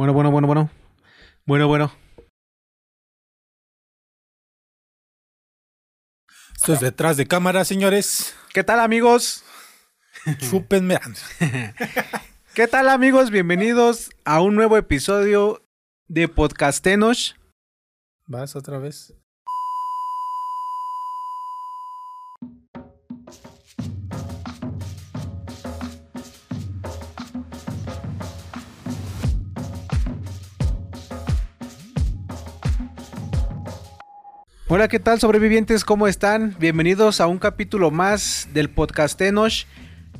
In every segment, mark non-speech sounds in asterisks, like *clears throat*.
Bueno, bueno, bueno, bueno. Bueno, bueno. Esto es detrás de cámara, señores. ¿Qué tal, amigos? *laughs* Chúpenme. *laughs* ¿Qué tal, amigos? Bienvenidos a un nuevo episodio de Podcastenos. ¿Vas otra vez? Hola, ¿qué tal, sobrevivientes? ¿Cómo están? Bienvenidos a un capítulo más del Podcastenos.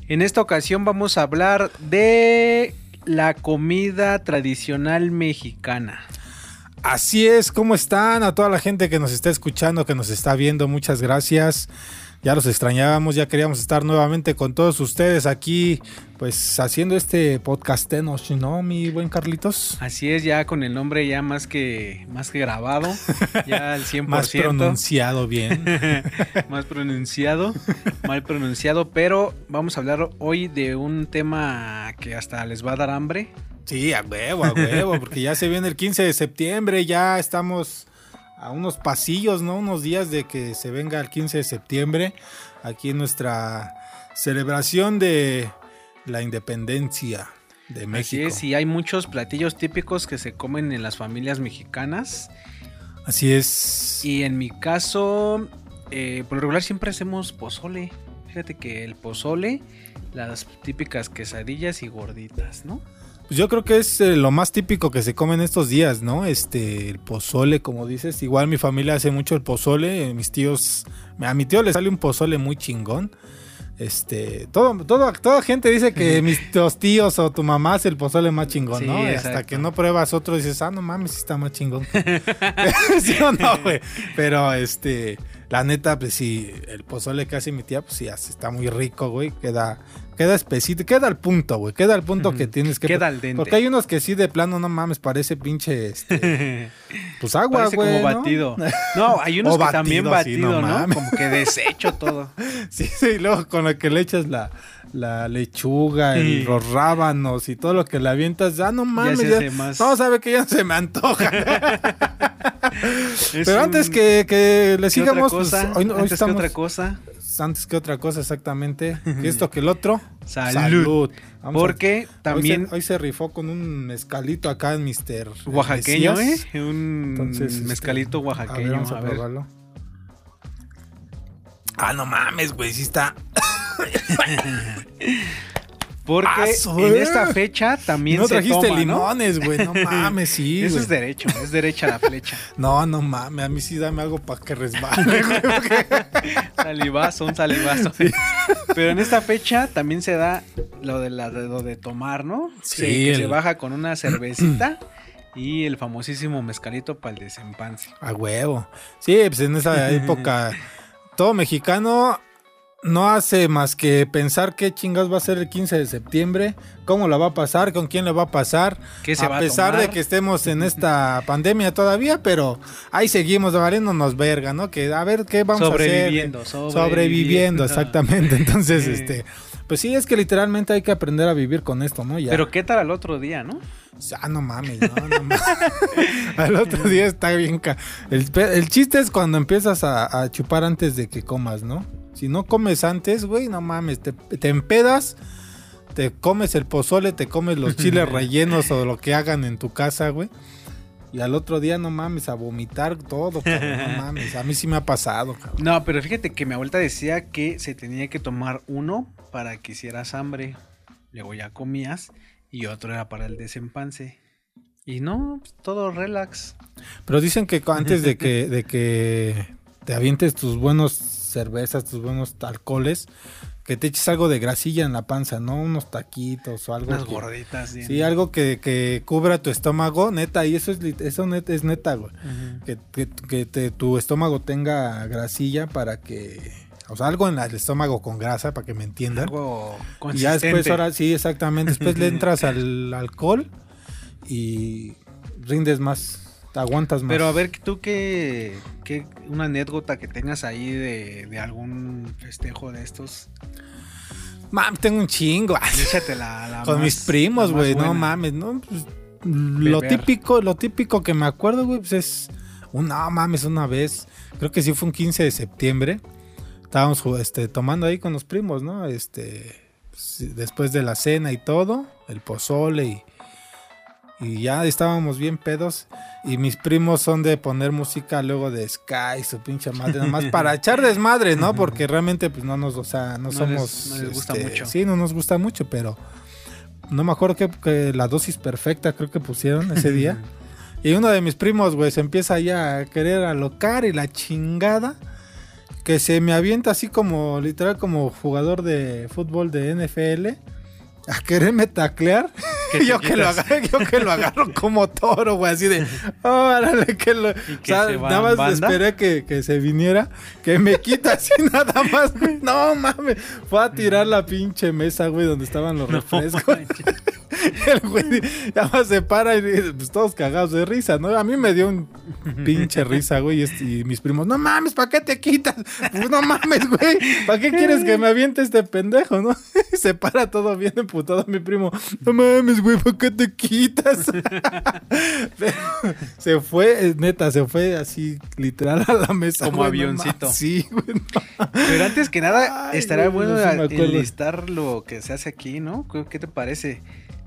En esta ocasión vamos a hablar de la comida tradicional mexicana. Así es, ¿cómo están? A toda la gente que nos está escuchando, que nos está viendo, muchas gracias. Ya los extrañábamos, ya queríamos estar nuevamente con todos ustedes aquí, pues haciendo este podcastenos, ¿no, mi buen Carlitos? Así es, ya con el nombre ya más que, más que grabado, ya al *laughs* 100%. Más pronunciado bien. *laughs* más pronunciado, mal pronunciado, pero vamos a hablar hoy de un tema que hasta les va a dar hambre. Sí, a huevo, a huevo, porque ya se viene el 15 de septiembre, ya estamos a unos pasillos, ¿no? Unos días de que se venga el 15 de septiembre, aquí en nuestra celebración de la independencia de México. Así es, y hay muchos platillos típicos que se comen en las familias mexicanas. Así es. Y en mi caso, eh, por lo regular siempre hacemos pozole. Fíjate que el pozole, las típicas quesadillas y gorditas, ¿no? Pues yo creo que es eh, lo más típico que se come en estos días, ¿no? Este, el pozole, como dices. Igual mi familia hace mucho el pozole. eh, Mis tíos, a mi tío le sale un pozole muy chingón. Este, todo, todo, toda gente dice que mis tus tíos o tu mamá hace el pozole más chingón, Sí, ¿no? Hasta que no pruebas otro dices, ah, no mames, está más chingón. *laughs* *laughs* ¿Sí o no, güey? Pero, este, la neta, pues sí, el pozole que hace mi tía, pues sí, está muy rico, güey. Queda, queda espesito, queda al punto, güey. Queda al punto que tienes que... Queda al dente. Porque hay unos que sí, de plano, no mames, parece pinche, este, *laughs* pues agua, Parece güey. como ¿no? batido. *laughs* No, hay unos O que también batido, sí, batido, no ¿no? mames. Como que deshecho todo. *laughs* Sí, sí, y luego con lo que le echas la, la lechuga, Sí. los rábanos y todo lo que le avientas, ah, no mames, ya, hace más- no, sabe que ya se me antoja. Pero un- antes que, que le ¿qué sigamos, pues, hoy, hoy antes estamos, que otra cosa. antes que otra cosa exactamente, que *laughs* esto que el otro, Salud. A- Porque también Hoy se, hoy se rifó con un mezcalito acá en Mister oaxaqueño, ¿eh? Mesías. Un Entonces, este, mezcalito A ver, oaxaqueño. vamos a, a ver. probarlo. Ah, no mames, güey, sí está. *laughs* *laughs* Porque en esta fecha también no se trajiste toma, limones, güey, no *laughs* mames, sí, Eso es derecho, es derecha la flecha. *laughs* No, no mames, a mí sí dame algo para que resbale, güey. porque- *laughs* Salivazo, un salivazo. Pero en esta fecha también se da lo de, la, de, lo de tomar, ¿no? Sí, Que- se baja con una cervecita *clears throat* y el famosísimo mezcalito para el desempance. A huevo. Sí, pues en esa época todo mexicano no hace más que pensar qué chingas va a ser el 15 de septiembre, cómo la va a pasar, con quién le va a pasar. ¿Qué se a va pesar de que estemos en esta *laughs* pandemia todavía, pero ahí seguimos valiéndonos verga, ¿no? Que a ver qué vamos a hacer. Sobreviviendo, Sobreviviendo, *laughs* exactamente. Entonces, este, pues sí, es que literalmente hay que aprender a vivir con esto, ¿no? Ya. Pero qué tal al otro día, ¿no? Ah, no mames, no, no mames. *laughs* Al otro día está bien. ca- El, el chiste es cuando empiezas a, a chupar antes de que comas, ¿no? Si no comes antes, güey, no mames, te, te empedas, te comes el pozole, te comes los chiles *laughs* rellenos o lo que hagan en tu casa, güey. Y al otro día, no mames, a vomitar todo, cabrón, no *laughs* mames. A mí sí me ha pasado, cabrón. No, pero fíjate que mi abuelita decía que se tenía que tomar uno para que hicieras hambre. Luego ya comías y otro era para el desempance. Y no, pues, todo relax. Pero dicen que antes de que, de que te avientes tus buenos cervezas, tus buenos alcoholes, que te eches algo de grasilla en la panza, ¿no? Unos taquitos o algo. Unas que- gorditas. bien. Sí, algo que, que cubra tu estómago, neta, y eso es, eso net- es neta, güey. Que, que- que te- tu estómago tenga grasilla para que... O sea, algo en el estómago con grasa, para que me entiendan. Algo Y ya consistente. después, ahora sí, exactamente. Después le *laughs* entras al alcohol y rindes más, te aguantas más. Pero a ver, tú qué, qué una anécdota que tengas ahí de, de algún festejo de estos. Mam, tengo un chingo. *laughs* Échate la, la Con más- mis primos, güey. No mames, no. Pues, lo típico, lo típico que me acuerdo, güey, pues es. Un, no mames, una vez. Creo que sí fue un 15 de septiembre. Estábamos este, tomando ahí con los primos, ¿no? Este. sí, Después de la cena y todo. El pozole y. Y ya estábamos bien pedos. Y mis primos son de poner música luego de Sky, su pinche madre, nada más para *laughs* echar desmadre, ¿no? Porque realmente, pues no nos, o sea, no, No somos. les- no les gusta este, mucho. Sí, no nos gusta mucho, pero no me acuerdo que, que la dosis perfecta creo que pusieron ese *laughs* día. y uno de mis primos, güey, se empieza ya a querer alocar y la chingada. Que se me avienta así como, literal, como jugador de fútbol de NFL. A quererme taclear. *laughs* Yo, que lo agarro, yo que lo agarro como toro, güey, así de, órale, que lo... que o sea, se va nada más banda. esperé que, que se viniera, que me quita así *laughs* nada más, güey. No mames, fue a tirar la pinche mesa, güey, donde estaban los *laughs* refrescos. *laughs* El güey ya más se para y dice, pues todos cagados de risa, ¿no? A mí me dio un pinche risa, güey, y, mis primos, no mames, ¿para qué te quitas? Pues no mames, güey, ¿para qué quieres que me aviente este pendejo, no? *laughs* Y se para todo bien emputado mi primo, no mames, güey, ¿para qué te quitas? *laughs* Pero se fue, eh, neta, se fue así literal a la mesa. Como güey, no avioncito. sí, güey. no. Pero antes que nada, Ay, güey, bueno a- acuerdo. enlistar lo que se hace aquí, ¿no? ¿Qué, qué te parece?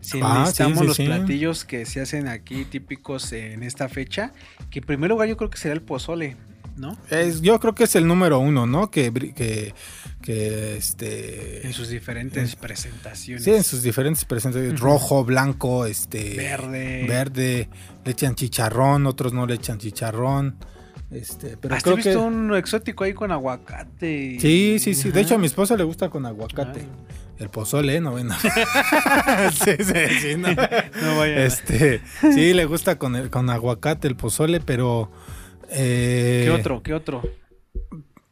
Si Ah, sí, sí, los sí. platillos que se hacen aquí típicos en esta fecha, que en primer lugar yo creo que será el pozole, ¿no? Es- yo creo que es el número uno, ¿no? Que, que, que este... En sus diferentes presentaciones. Sí, en sus diferentes presentaciones. Rojo, blanco, este. Verde. Verde. Le echan chicharrón, otros no le echan chicharrón. Este, pero Hasta he creo visto que. un exótico ahí con aguacate. Sí, sí, sí. De hecho, a mi esposa le gusta con aguacate. Ay. El pozole, no ven. *laughs* sí, sí, sí. No. No vaya. Este, sí, le gusta con, el, con aguacate el pozole, pero. eh, ¿Qué otro? ¿Qué otro?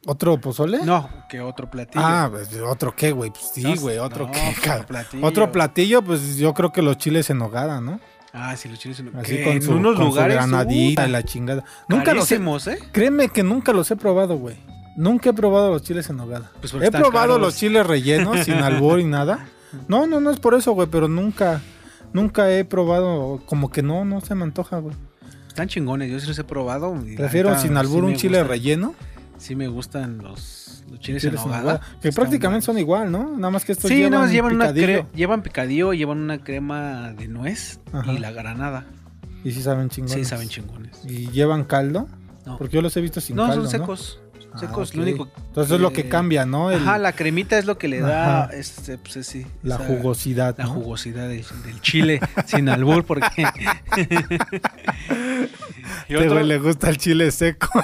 ¿Otro pozole? No, ¿qué otro platillo? Ah, pues, otro qué, güey. Pues sí, No, güey, otro no, qué, cabrón. platillo. Otro platillo, pues yo creo que los chiles en nogada, ¿no? Ah, sí, los chiles en Así que con en su, unos con su lugares. granadita uh, y la chingada. Nunca los he, ¿eh? Créeme que nunca los he probado, güey. Nunca he probado los chiles en nogada. Pues he probado caros. los chiles rellenos sin *laughs* albur y nada. No, no, no es por eso, güey, pero nunca, nunca he probado, como que no, no se me antoja, güey. Están chingones, yo sí los he probado. Prefiero sin albur sí un chile gustan. relleno. Sí me gustan los, los chiles, chiles en nogada. que Están prácticamente son igual, ¿no? Nada más que estos Sí, llevan más llevan una picadillo. cre- llevan picadillo, llevan una crema de nuez Ajá. y la granada. Y sí saben chingones. Sí, saben chingones. Y llevan caldo, No, porque yo los he visto sin no caldo, son ¿no? Secos. Ah, Secos, ok. lo único. Entonces es lo que cambia, ¿no? El- Ajá, la cremita es lo que le da Ajá. este, pues, sí, la esa- jugosidad, La ¿no? jugosidad del, del chile *laughs* sin albur, porque. *laughs* y, Este otro, güey le gusta el chile seco. *laughs*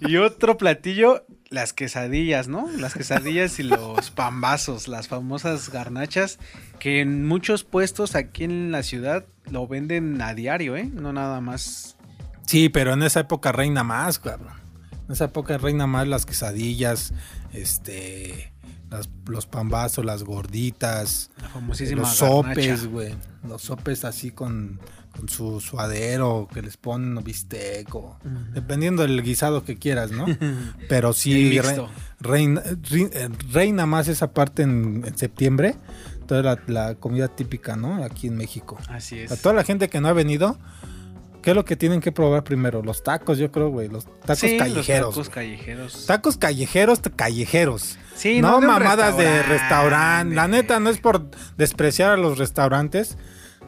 y otro platillo, las quesadillas, ¿no? Las quesadillas y los pambazos, las famosas garnachas, que en muchos puestos aquí en la ciudad lo venden a diario, ¿eh? No nada más. Sí, pero en esa época reina más, cabrón. En esa época reina más las quesadillas, este, las- los pambazos, las gorditas, La famosísima los garnacha. sopes, güey. Los sopes así con, con su suadero que les ponen bistec o... Ujú. Dependiendo del guisado que quieras, ¿no? *laughs* Pero sí, re- reina, eh, reina más esa parte en, en septiembre. Toda la, la comida típica, ¿no? Aquí en México. Así es. A toda la gente que no ha venido, ¿qué es lo que tienen que probar primero? Los tacos, yo creo, güey. Los tacos Sí, los callejeros. tacos güey. callejeros. Tacos callejeros, callejeros. Sí, no de un mamadas de restaurante. La neta no es por despreciar a los restaurantes,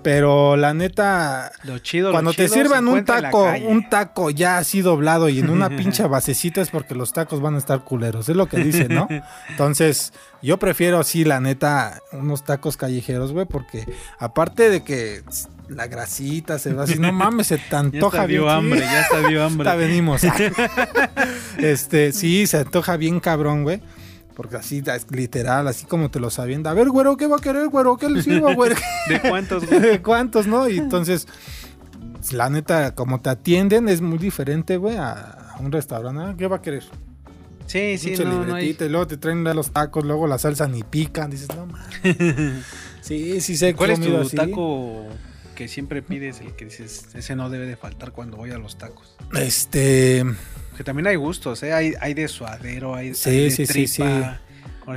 pero la neta Lo chido, lo cuando te chido sirvan un taco, un taco ya así doblado y en una *laughs* pinche basecita es porque los tacos van a estar culeros, es lo que dicen, ¿no? *laughs* Entonces, yo prefiero así, la neta, unos tacos callejeros, güey, porque aparte de que la grasita se va así, no *laughs* mames, se te Ya antoja está dio bien. hambre, ya está dio *laughs* hambre. Ya venimos. *laughs* este, sí, se antoja bien cabrón, güey. Porque así, literal, así como te lo sabiendo. A ver, güero, ¿qué va a querer, güero? ¿Qué le sirvo, güero? ¿De cuántos, güey? ¿De cuántos, no? Y entonces, la neta, como te atienden, es muy diferente, güey, a un restaurante. Ah, ¿Qué va a querer? Sí, sí, Pinche no, no hay... y luego te traen los tacos, luego la salsa ni pican. Dices, no, man. Sí, sí sé. ¿Cuál es tu así. taco que siempre pides, el que dices, ese no debe de faltar cuando voy a los tacos? Este, Que también hay gustos, ¿eh? Hay, hay de suadero, hay, Sí, hay de sí, sí, tripa,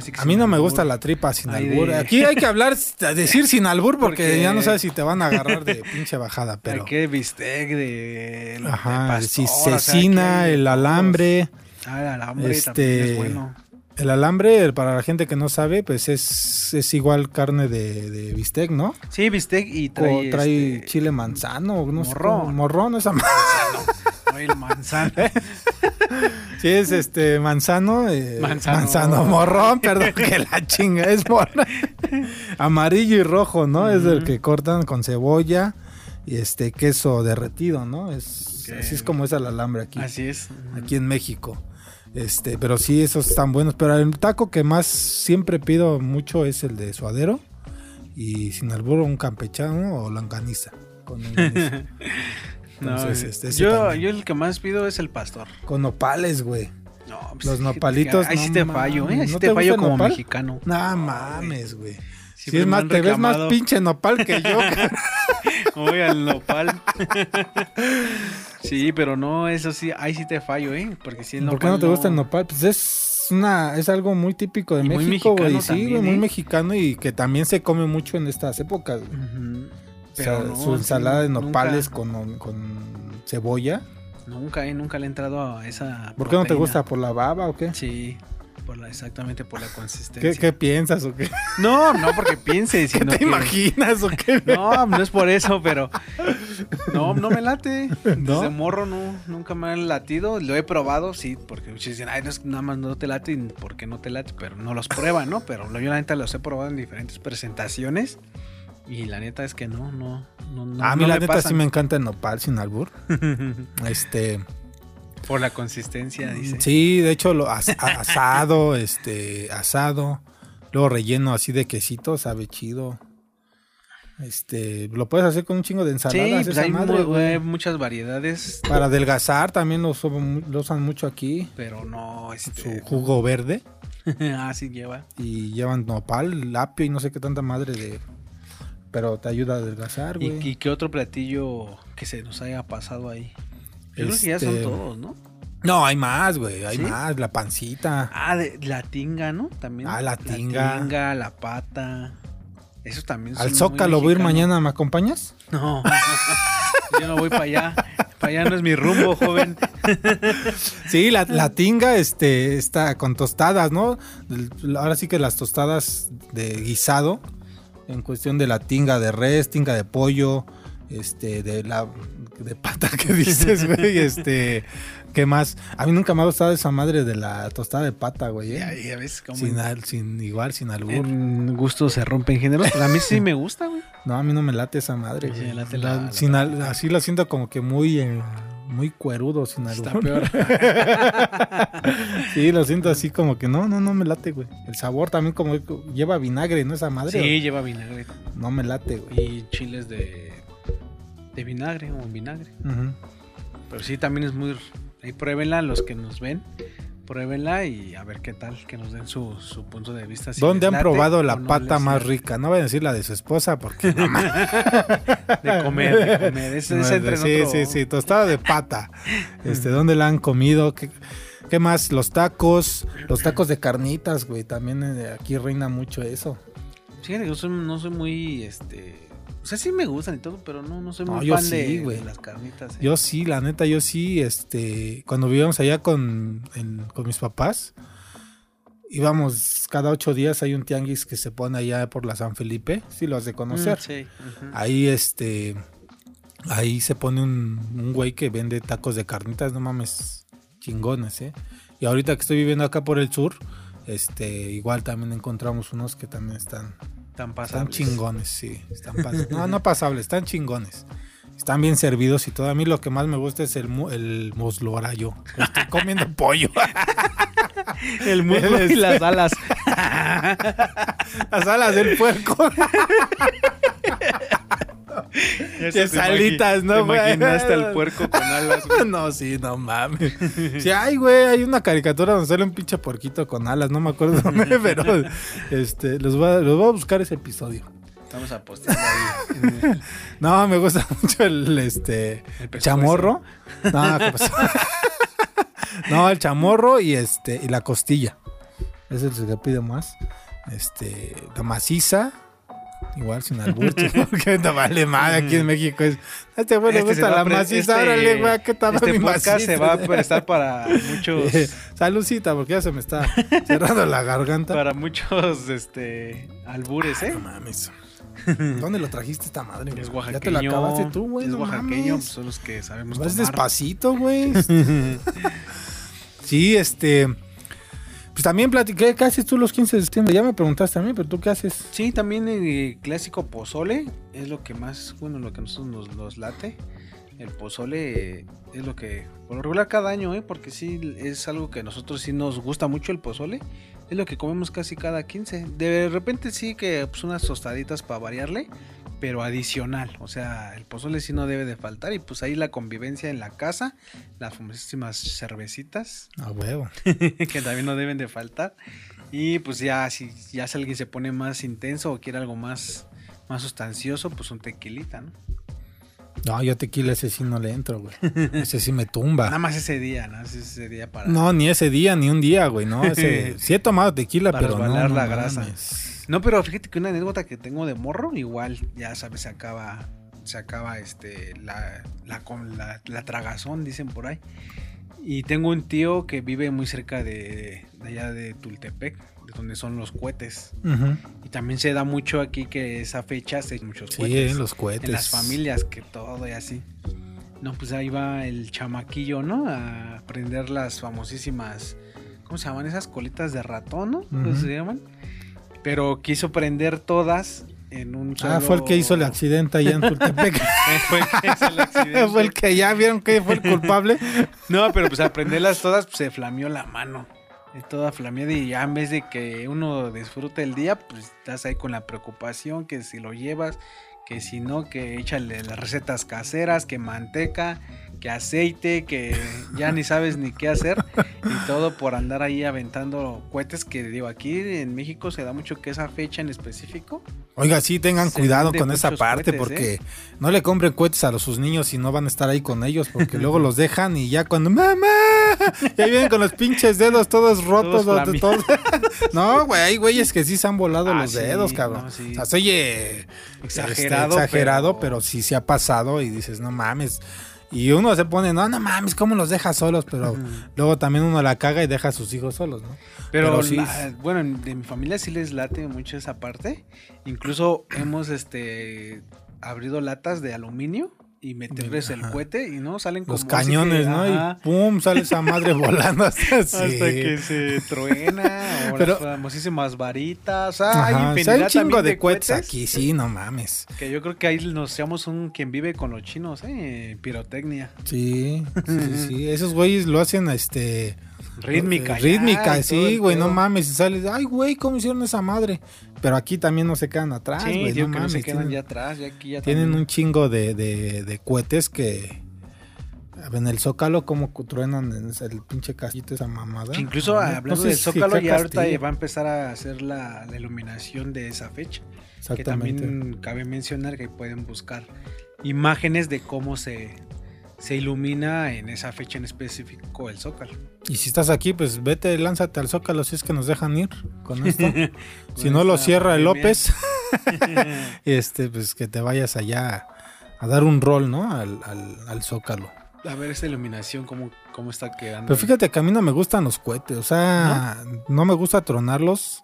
sí que A mí no me gusta la tripa sin albur. de- Aquí hay que hablar, decir sin albur porque, Porque- ya no sabes si te van a agarrar de pinche bajada, *laughs* pero... Ay, qué bistec de. de Ajá, pastor, sí, o sea, cecina, que hay de el alambre. Ah, el alambre Este, también es bueno. El alambre, para la gente que no sabe, pues es, es igual carne de, de bistec, ¿no? Sí, bistec y O trae. trae este, chile manzano, no sé morrón. cómo- morrón, esa ma- trae el manzano. *laughs* Sí, es este manzano. eh, Manzano. manzano. morrón, perdón, que la chinga, es morrón. Amarillo y rojo, ¿no? Es el que cortan con cebolla y este queso derretido, ¿no? Es, Ok. Así es como es el alambre aquí. Así es. aquí en México. Este, pero sí, esos están buenos. Pero el taco que más siempre pido mucho es el de suadero. Y sin albur, un campechano o longaniza. Con. *laughs* No, Entonces, eh, este, yo, yo el que más pido es el pastor. con nopales, güey. No, pues, Los nopalitos, Ahí sí no te fallo, ¿eh? Ahí sí ¿no te te fallo como nopal? mexicano. No mames, güey. Si es más, te ves más pinche nopal que yo. *laughs* Voy al nopal. *laughs* sí, pero no, eso sí, ahí sí te fallo, ¿eh? Porque si el ¿Por qué nopal no te gusta el nopal? Pues es una, es algo muy típico de Y México, güey. Sí, güey, muy ¿eh? mexicano y que también se come mucho en estas épocas. güey. O sea, no, su ensalada de nopales con, con cebolla. Nunca, ¿eh? Nunca le he entrado a esa. ¿Por qué no te gusta? ¿Por la baba o qué? Sí, por la, exactamente por la consistencia. ¿Qué, qué piensas o qué? No, no porque piense, *laughs* ¿Qué sino te que- imaginas o qué? *laughs* No, no es por eso, pero no, no me late. ¿No? Desde morro no, nunca me han latido. Lo he probado, sí, porque muchos dicen, ay, no es, nada más no te late, y ¿por qué no te late? Pero no los prueban, ¿no? Pero yo la neta los he probado en diferentes presentaciones y la neta es que no, no, no, no a mí no la neta pasan. sí me encanta el nopal sin albur. *laughs* Este, Por la consistencia, dice. sí, de hecho lo as- a- asado, *laughs* este, asado, luego relleno así de quesito, sabe chido. Este, lo puedes hacer con un chingo de Sí, ensaladas, pues esa hay, madre, mu- güey. hay muchas variedades, Para adelgazar también lo, lo usan mucho aquí. pero no, Su este... jugo verde. *laughs* ah, sí lleva. Y llevan nopal, apio y no sé qué tanta madre de. Pero te ayuda a adelgazar, ¿Y, güey. y qué otro platillo que se nos haya pasado ahí? Yo creo que ya son Este, todos, ¿no? No, hay más, güey. Hay ¿Sí? más. La pancita. Ah, de, la tinga, ¿no? También. Ah, la tinga. La tinga, la pata. Esos también son Al Zócalo voy a ir mañana, ¿me acompañas? No, yo no voy para allá. Para allá no es mi rumbo, joven. *laughs* Sí, la, la tinga este, está con tostadas, ¿no? Ahora sí que las tostadas de guisado, en cuestión de la tinga de res, tinga de pollo, este, de la de pata que dices, *laughs* güey, este, ¿qué más? A mí nunca me ha gustado esa madre de la tostada de pata, güey, ¿eh? Ya, ya ves cómo Sin, al- sin igual, sin albur. gusto se rompen géneros. Pero a mí sí me gusta, güey. No, a mí no me late esa madre. Sí, güey. late La- la- la- sin al- así lo siento como que muy, eh, muy cuerudo, sin Está albur. peor. *laughs* Sí, lo siento así como que no, no, no me late, güey. El sabor también como lleva vinagre, ¿no? Esa madre. Sí, lleva vinagre. No me late, güey. Y chiles de, de vinagre o en vinagre. Pero sí, también es muy... Ahí pruébenla los que nos ven. Pruébenla y a ver qué tal, que nos den su, su punto de vista. si ¿Dónde han probado la no pata más rica? No voy a decir la de su esposa porque no. *laughs* De comer, de comer. Es, es entre sí, otro- sí, sí, tostada de pata. Este, ¿dónde la han comido? ¿Qué, qué más? Los tacos, los tacos de carnitas, güey. También eh, aquí reina mucho eso. Fíjate que yo soy- no soy muy, este... O sea, sí me gustan y todo, pero no, no soy No, muy yo fan sí, de, las carnitas. eh. Yo sí, la neta, yo sí, este, cuando vivíamos allá con, en- con mis papás, íbamos cada ocho días, hay un tianguis que se pone allá por la San Felipe, sí lo has de conocer. Mm, sí. Ahí, este, ahí se pone un, un güey que vende tacos de carnitas, no mames, chingones, ¿eh? Y ahorita que estoy viviendo acá por el sur, este, igual también encontramos unos que también están, están pasables. chingones, sí. Están *laughs* no, no pasables, están chingones. Están bien servidos y todo. A mí lo que más me gusta es el, mu- el muslorayo. Estoy *laughs* comiendo pollo. *laughs* El muslo y las alas. Las alas del puerco. Qué salitas, ¿no, Te güey? imaginaste al *laughs* puerco con alas. güey. *laughs* no, sí, no mames. Sí, ay, güey, hay una caricatura donde sale un pinche puerquito con alas. No me acuerdo dónde, *laughs* pero este, los voy, a, los voy a buscar ese episodio. Estamos apostando ahí. No, me gusta mucho el este El chamorro. No, ¿qué pasó? no, el chamorro y este y la costilla. Ese es el que pide más. Este, la maciza. Igual sin albur, porque *laughs* no vale madre aquí en México. Es, este güey le Este gusta la maciza, este- órale, güey, ¿qué tal Este mi maciza? se va a *laughs* prestar para muchos, Saludcita, porque ya se me está cerrando la garganta. para muchos, este, albures, ¿eh? No mames. *laughs* ¿Dónde lo trajiste esta madre? güey? Es Ya oaxaqueño. te la acabaste tú, güey. Es no oaxaqueño, mames. pues son los que sabemos Vas tomar. despacito, güey. sí, este. Pues también platiqué, ¿qué haces tú los 15 de septiembre? Ya me preguntaste a mí, pero tú qué haces. Sí, también el clásico pozole es lo que más, bueno, lo que a nosotros nos, nos late. El pozole es lo que, por lo regular cada año, ¿eh? porque sí es algo que a nosotros sí nos gusta mucho el pozole. Es lo que comemos casi cada 15. De repente sí que pues, unas tostaditas para variarle, pero adicional. O sea, el pozole sí no debe de faltar. Y pues ahí la convivencia en la casa, las famosísimas cervecitas, A huevo. *laughs* que también no deben de faltar. Y pues ya si ya si alguien se pone más intenso o quiere algo más, más sustancioso, pues un tequilita, ¿no? No, yo tequila ese sí no le entro, güey. Ese sí me tumba. Nada más ese día, ¿no? Ese día para... No, ni ese día, ni un día, güey, ¿no? Ese, *laughs* sí he tomado tequila, Para pero no, no la grasa. mames. No, pero fíjate que una anécdota que tengo de morro, igual, ya sabes, se acaba, se acaba este, la, la, la, la tragazón, dicen por ahí. Y tengo un tío que vive muy cerca de, de allá de Tultepec, de donde son los cohetes. Y también se da mucho aquí que esa fecha se muchos Sí, cohetes. los cohetes. En las familias, que todo y así. No, pues ahí va el chamaquillo, ¿no? A prender las famosísimas. ¿Cómo se llaman esas colitas de ratón, no? ¿Cómo se llaman? Pero quiso prender todas en un solo... Ah, *laughs* fue el que hizo el accidente allá en Tultepec. fue el que hizo el accidente. fue el que ya vieron que fue el culpable. *laughs* No, pero pues al prenderlas todas pues, se flameó la mano. Toda flameada y ya en vez de que uno disfrute el día, pues estás ahí con la preocupación que si lo llevas, que si no, que échale las recetas caseras, que manteca, que aceite, que ya ni sabes ni qué hacer. Y todo por andar ahí aventando cohetes que digo, aquí en México se da mucho que esa fecha en específico. Oiga, sí, tengan cuidado con esa parte cohetes, porque ¿eh? no le compren cohetes a los, sus niños y no van a estar ahí con ellos porque luego los dejan y ya cuando ¡Mamá! Ya vienen con los pinches dedos todos rotos. Todos los- todos- *laughs* no, güey, hay güeyes que sí se han volado Ah, los sí, dedos, cabrón. no, sí. O sea, se oye Exagerado, este, exagerado, pero- pero... sí se ha pasado y dices, no mames. Y uno se pone, no, no mames, ¿cómo los deja solos? Pero luego también uno la caga y deja a sus hijos solos, ¿no? Pero, Pero sí. la- bueno, en- de mi familia sí les late mucho esa parte. Incluso hemos este abrido latas de aluminio y meterles el cohete y no salen como Los que- cañones, ¿no? ajá, Y pum, sale esa madre *laughs* volando hasta, que se truena *laughs* o Pero- las famosísimas varitas. Ajá, hay o sea, infinidad hay un chingo de cohetes aquí, sí, no mames. Que yo creo que ahí nos seamos un quien vive con los chinos, ¿eh? Pirotecnia. Sí, *laughs* sí, sí. Esos güeyes lo hacen, este... Rítmica. ya, Rítmica, sí, güey, no mames. Y sales, ay, güey, ¿cómo hicieron esa madre? Pero aquí también no se quedan atrás, Sí, güey, no que no se quedan tienen ya atrás, ya aquí ya tienen también. un chingo de, de, de cohetes que... En el Zócalo, como truenan en el pinche casito esa mamada. Que incluso No, hablando no sé del Zócalo, ya ahorita Castillo. va a empezar a hacer la, la iluminación de esa fecha. Que también cabe mencionar que pueden buscar imágenes de cómo se, se ilumina en esa fecha en específico el Zócalo. Y si estás aquí, pues vete, lánzate al Zócalo si es que nos dejan ir con *laughs* esto. si no lo cierra el. López, *laughs* este, pues que te vayas allá a dar un rol, ¿no? Al, al, al Zócalo. a ver esta iluminación, cómo, cómo está quedando. Pero fíjate que a mí no me gustan los cohetes, o sea, no, me gusta tronarlos.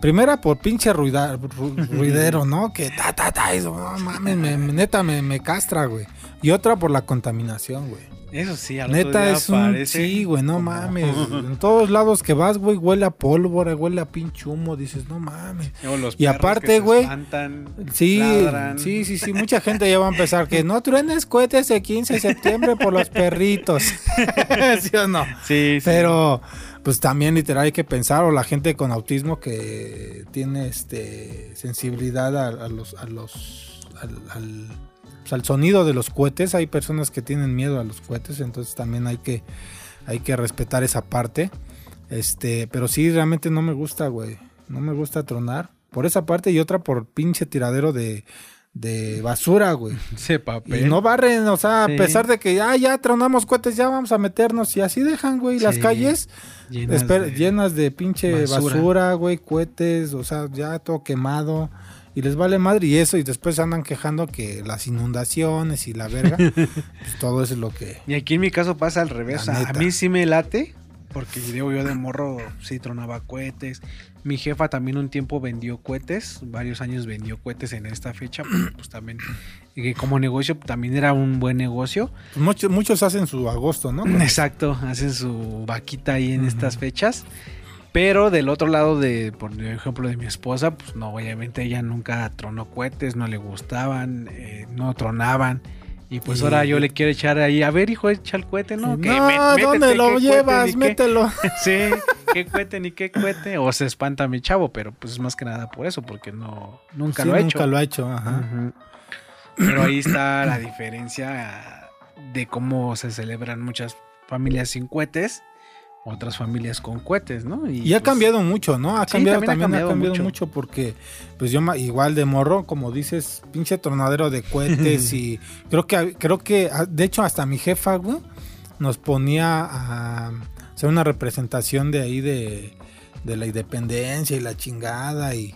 Primera por pinche ruida- ru- ruidero, *laughs* ¿no? Que ta, ta, ta, eso, no mames, me- me- neta me, me castra, güey. Y otra por la contaminación, güey. Eso sí, al otro Neta día es un... parece Sí, güey, no mames. *laughs* En todos lados que vas, güey, huele a pólvora, huele a pinche humo. Dices, no mames. Los Y aparte, güey, Sí, ladran. sí, sí, sí. Mucha gente ya va a empezar que no truenes cohetes el 15 de septiembre por los perritos. *laughs* ¿Sí o no? Sí, sí. Pero, pues también literal hay que pensar, o la gente con autismo que tiene este sensibilidad a, a los, a los, al, al, pues, al sonido de los cohetes. Hay personas que tienen miedo a los cohetes, entonces también hay que, hay que respetar esa parte. Este, pero sí, realmente no me gusta, güey. No me gusta tronar. Por esa parte y otra por pinche tiradero de, de basura, güey. *laughs* Ese Y papel. no barren, o sea, Sí. a pesar de que ah, ya tronamos cohetes, ya vamos a meternos y así dejan, güey, las calles llenas de- llenas de pinche basura. basura, güey, cohetes, o sea, ya todo quemado. Y les vale madre y eso, y después andan quejando que las inundaciones y la verga, *laughs* pues todo eso es lo que... Y aquí en mi caso pasa al revés. A, mí sí me late, porque digo yo de morro sí tronaba cohetes. Mi jefa también un tiempo vendió cohetes, varios años vendió cohetes en esta fecha, porque pues también, y que como negocio también era un buen negocio. Pues muchos, muchos hacen su agosto, ¿no? *laughs* Exacto, hacen su vaquita ahí en estas fechas. Pero del otro lado de, por ejemplo, de mi esposa, pues no, obviamente ella nunca tronó cohetes, no le gustaban, eh, no tronaban. Y pues ahora yo le quiero echar ahí, a ver hijo, echa el cohete, ¿no? No, métete, ¿dónde ¿qué lo llevas? qué? Mételo. *laughs* Sí, qué cohete ni qué cohete. O se espanta mi chavo, pero pues es más que nada por eso, porque no, nunca Sí, lo ha Nunca hecho. lo ha hecho, ajá. Pero ahí está la diferencia de cómo se celebran muchas familias sin cohetes, otras familias con cohetes, ¿no? Y, ha pues, cambiado mucho, ¿no? Ha Sí, cambiado, también ha también, ha cambiado cambiado mucho. mucho. porque, pues yo igual de morro, como dices, pinche tornadero de cohetes *laughs* y creo que, creo que, ah, de hecho, hasta mi jefa, güey, nos ponía a hacer una representación de ahí de, de la independencia y la chingada y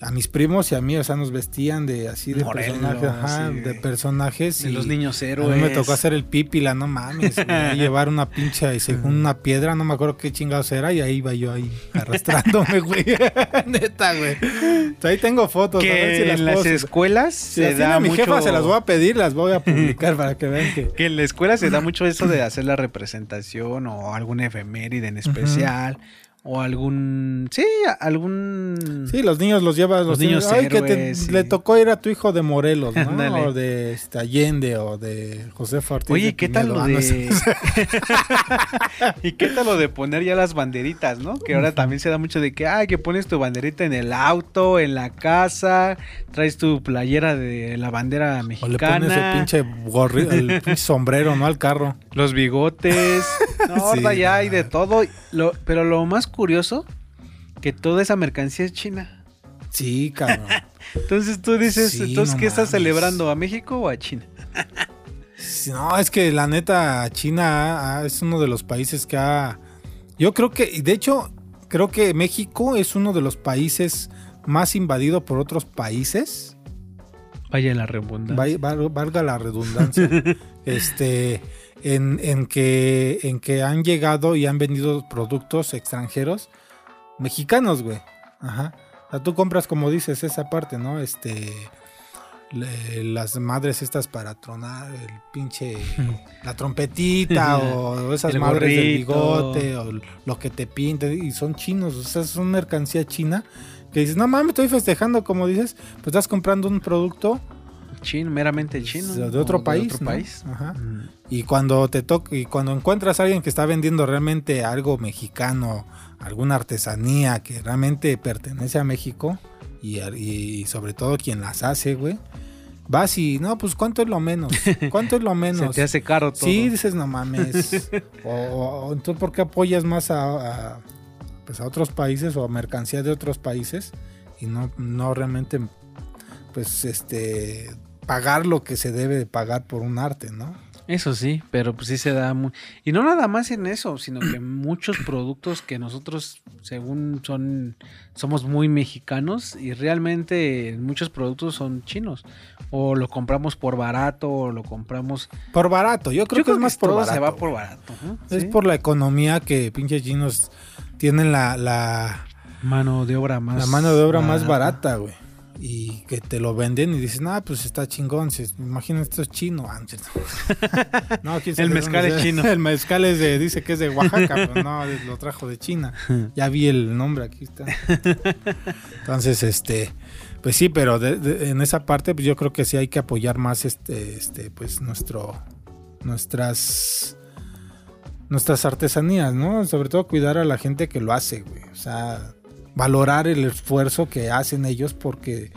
a mis primos y a mí, o sea, nos vestían de así de personajes, ajá, sí. de personajes De y los niños a héroes. mí me tocó hacer el pípila, no mames. a *laughs* llevar una pincha y según una piedra, no me acuerdo qué chingados era, y ahí iba yo ahí arrastrándome, *laughs* güey. *laughs* Neta, güey. O sea, ahí tengo fotos. a ver que si las en las puedo- escuelas Si se da mi mucho... jefa, se las voy a pedir, las voy a publicar para que vean que. Que en la escuela se da mucho eso de hacer la representación o algún efeméride en especial o algún... Sí, algún... Sí, los niños los llevan. Los niños Ay, que te- héroes, sí. le tocó ir a tu hijo de Morelos, ¿no? O de este, Allende o de José Ortiz. Oye, de ¿qué tal lo Ah, de... *laughs* ¿Y qué tal lo de poner ya las banderitas, no? Que ahora también se da mucho de que, ay, que pones tu banderita en el auto, en la casa, traes tu playera de la bandera O le mexicana, pones el pinche gorri, el pinche sombrero, ¿no? Al carro. los bigotes. *laughs* *laughs* No, ahora Sí, ya hay de todo. Lo- pero lo más curioso, que toda esa mercancía es china. Sí, cabrón. *laughs* Entonces tú dices, Sí, entonces, no ¿qué estás celebrando? ¿A México o a China? No, es que la neta, China ah, es uno de los países que ha... Yo creo que, de hecho, creo que México es uno de los países más invadido por otros países. Vaya la redundancia. Valga la redundancia. *laughs* este, en, en que, en que han llegado y han vendido productos extranjeros mexicanos, güey. Ajá. O sea, tú compras, como dices, esa parte, ¿no? Este... le- las madres estas para tronar el pinche *laughs* la trompetita o *laughs* esas El madres del bigote o lo que te pinten y son chinos, o sea, son mercancía china que dices, no mames, estoy festejando, como dices, pues estás comprando un producto Chino, meramente chino. de otro país, otro ¿no? país. Ajá. Mm. Y cuando te toca y cuando encuentras a alguien que está vendiendo realmente algo mexicano, alguna artesanía que realmente pertenece a México y, y sobre todo quien las hace, güey, vas y no, pues cuánto es lo menos, *laughs* cuánto es lo Se menos. te hace caro todo. Sí, dices no mames. *laughs* o, o- o entonces por qué apoyas más a, a, pues a otros países o a mercancía de otros países y no no realmente pues este pagar lo que se debe de pagar por un arte, ¿no? Eso sí, pero pues sí se da muy... Y no nada más en eso, sino que muchos productos que nosotros, según son, somos muy mexicanos y realmente muchos productos son chinos. O lo compramos por barato, o lo compramos... Por barato, yo creo que es más por todo barato. se va por barato. Es Sí. por la economía que pinches chinos tienen la, la, Mano de obra más... la mano de obra más barata, güey. Y que te lo venden y dices, nah, pues está chingón. Si, imagina, esto es chino. Ah, no, *laughs* *laughs* El mezcal es chino. *laughs* El mezcal es de, dice que es de Oaxaca, pero no, lo trajo de China. Ya vi el nombre, aquí está. Entonces, este, pues sí, pero de- de- en esa parte, pues yo creo que sí hay que apoyar más este, este, pues nuestro, nuestras, nuestras artesanías, ¿no? Sobre todo cuidar a la gente que lo hace, güey. O sea, valorar el esfuerzo que hacen ellos porque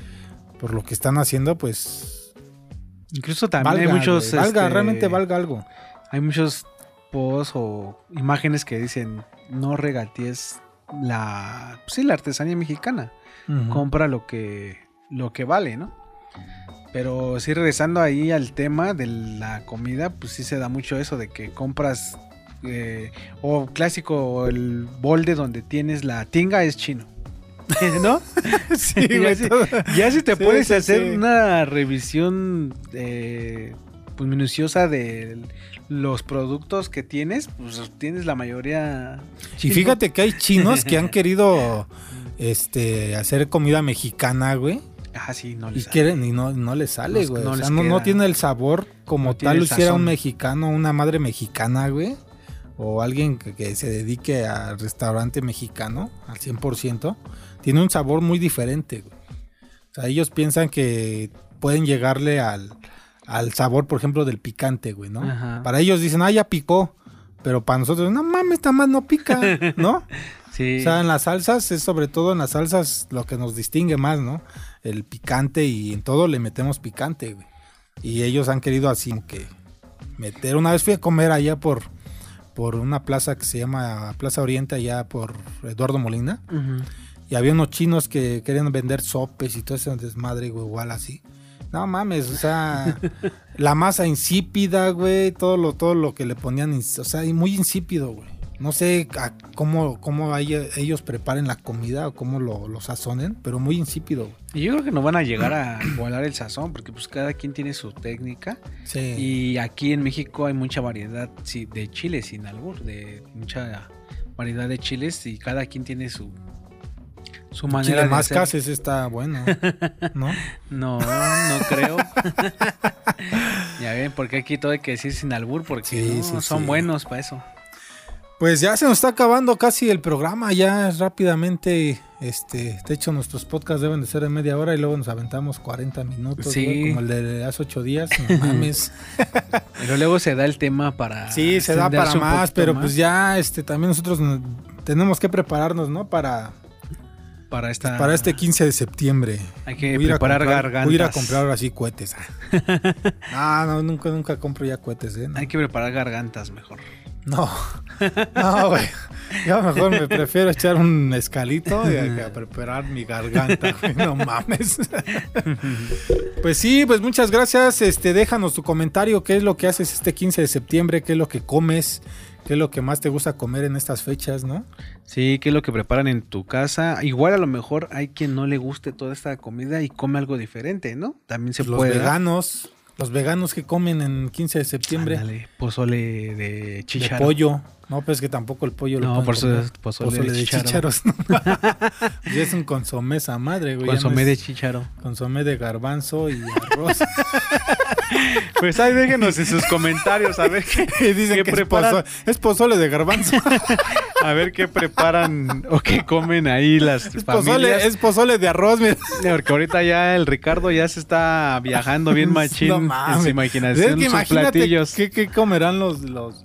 por lo que están haciendo, pues Incluso también valga, hay muchos... valga, este, realmente valga algo. Hay muchos posts o imágenes que dicen no regatees la... pues Sí, la artesanía mexicana. Compra lo que lo que vale, ¿no? Pero sí, regresando ahí al tema de la comida, pues sí se da mucho eso de que compras eh, o clásico el bolde donde tienes la tinga es chino. *laughs* ¿No? *laughs* Sí, ya, si, ya si te Sí, puedes sí, hacer sí. una revisión eh, pues minuciosa de los productos que tienes, pues tienes la mayoría. Y fíjate que hay chinos que han *laughs* querido este hacer comida mexicana, güey. Ah, sí, no Y les sale. quieren y no, no les sale, No- güey. no o sea, no, tiene el sabor como No tal lo hiciera un mexicano, una madre mexicana, güey. O alguien que, que se dedique al restaurante mexicano al 100%. Tiene un sabor muy diferente, güey. O sea, ellos piensan que pueden llegarle al, al sabor, por ejemplo, del picante, güey, ¿no? Ajá. Para ellos dicen, ah, ya picó. Pero para nosotros, no mames, esta más no pica, ¿no? *laughs* Sí. O sea, en las salsas es sobre todo en las salsas lo que nos distingue más, ¿no? El picante y en todo le metemos picante, güey. Y ellos han querido así como que meter. Una vez fui a comer allá por, por una plaza que se llama Plaza Oriente, allá por Eduardo Molina. Y había unos chinos que querían vender sopes y todo ese desmadre, güey, igual así. No mames, o sea, *laughs* la masa insípida, güey, todo lo, todo lo que le ponían, o sea, y muy insípido, güey. No sé a cómo, cómo ellos preparen la comida o cómo lo, lo sazonen, pero muy insípido. Y yo creo que no van a llegar a *clears throat* igualar el sazón, porque pues cada quien tiene su técnica. Sí. Y aquí en México hay mucha variedad sí, de chiles sin albur, de mucha variedad de chiles y cada quien tiene su su manera Chile de más hacer. cases está bueno, *laughs* ¿no? No, no creo. *laughs* ya ven, porque aquí todo hay que decir sin albur porque Sí, no, son buenos para eso. Pues ya se nos está acabando casi el programa, ya rápidamente, este, de hecho nuestros podcasts deben de ser de media hora y luego nos aventamos 40 minutos, Sí. güey, como el de hace ocho días, no *laughs* mames. Pero luego se da el tema para sí, se da para más, pero más pues ya, este, también nosotros no- tenemos que prepararnos, ¿no? Para, para esta para este 15 de septiembre. hay que Voy a preparar comprar- gargantas. Voy a ir a comprar ahora sí cohetes. *laughs* Ah, no, nunca, nunca compro ya cohetes, ¿eh? No. Hay que preparar gargantas mejor. No, no, güey. Yo mejor me prefiero echar un escalito que a preparar mi garganta, güey. No mames. Pues sí, pues muchas gracias. Este, déjanos tu comentario. ¿Qué es lo que haces este 15 de septiembre? ¿Qué es lo que comes? ¿Qué es lo que más te gusta comer en estas fechas, no? Sí, ¿qué es lo que preparan en tu casa? Igual a lo mejor hay quien no le guste toda esta comida y come algo diferente, ¿no? También se Los puede. dar. veganos, los veganos que comen en 15 de septiembre Ándale, pozole de de chicharo. pollo. No, pues que tampoco el pollo lo No, pueden por eso comer. es pozole de chícharo. chícharos. *laughs* ya es un consomé esa madre, güey. no Consomé de chicharo. Consomé de garbanzo y arroz. *laughs* Pues ahí déjenos en sus comentarios a ver *laughs* qué, dicen qué que es preparan, pozole, es pozole de garbanzo. a ver qué preparan o qué comen ahí las es, familias. pozole, es pozole de arroz, mira. Porque ahorita ya el Ricardo ya se está viajando bien machín No en su imaginación, Es que sus platillos. ¿qué, qué comerán los, los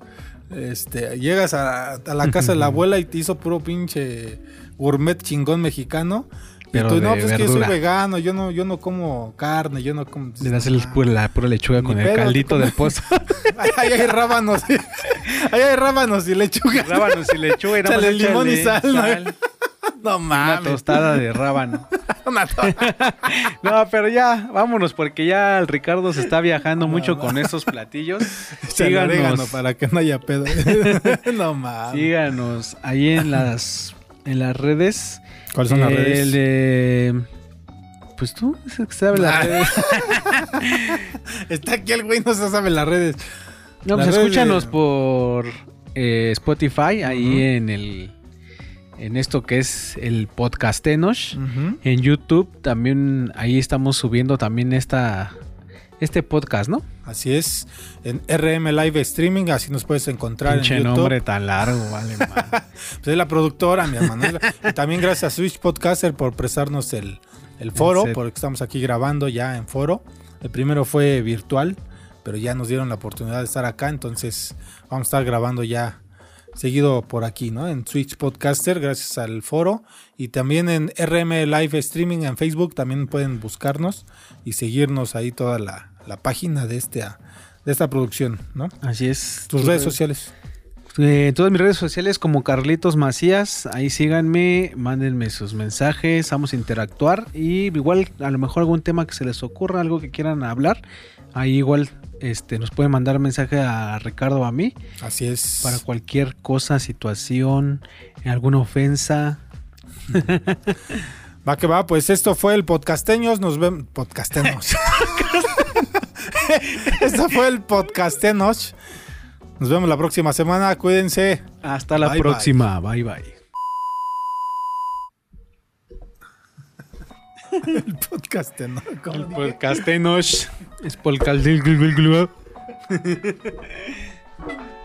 este, llegas a, a la casa de la abuela y te hizo puro pinche gourmet chingón mexicano. Y Pero tú, no, pues que yo soy vegano, yo no, yo no como carne, yo no como. Le das el, la pura lechuga con el caldito del pozo. *laughs* Ahí hay rábanos. Ahí hay rábanos y lechuga. rábanos y lechuga y nada más Échale limón y échale sal, Una tostada de rábano. *laughs* *laughs* No, pero ya, vámonos, porque ya el Ricardo se está viajando mucho con estos platillos. *laughs* Síganos, para que no haya pedo. no mames. síganos ahí en las en las redes. ¿Cuáles son las El redes? de- Pues tú, es el que sabe las Ah. redes. Está aquí el güey, no se sabe las redes. No, pues redes escúchanos de- por eh, Spotify, ahí en el en esto que es el podcastenos. Ujú. En YouTube también ahí estamos subiendo también esta este podcast, ¿no? Así es. En RM Live Streaming, así nos puedes encontrar Pinche en YouTube. nombre tan largo, *laughs* vale. man. Pues es la productora, mi hermano. También gracias a Switch Podcaster por prestarnos el, el foro, porque estamos aquí grabando ya en foro. El primero fue virtual, pero ya nos dieron la oportunidad de estar acá, entonces vamos a estar grabando ya seguido por aquí, ¿no? En Switch Podcaster, gracias al foro. Y también en RM Live Streaming en Facebook, también pueden buscarnos y seguirnos ahí toda la, la página de, este, de esta producción, ¿no? Así es. Tus redes sociales. Eh, todas mis redes sociales como Carlitos Macías, ahí síganme, mándenme sus mensajes, vamos a interactuar y igual a lo mejor algún tema que se les ocurra, algo que quieran hablar, ahí igual este, nos pueden mandar mensaje a Ricardo o a mí Así es. para cualquier cosa, situación, alguna ofensa. Va que va, pues esto fue el podcasteños, nos vemos. Podcastenos. *laughs* esto fue el podcastenos. Nos vemos la próxima semana, cuídense. Hasta la Bye, próxima, bye bye. *laughs* El. ¿cómo dije? Podcastenos es podcast *laughs*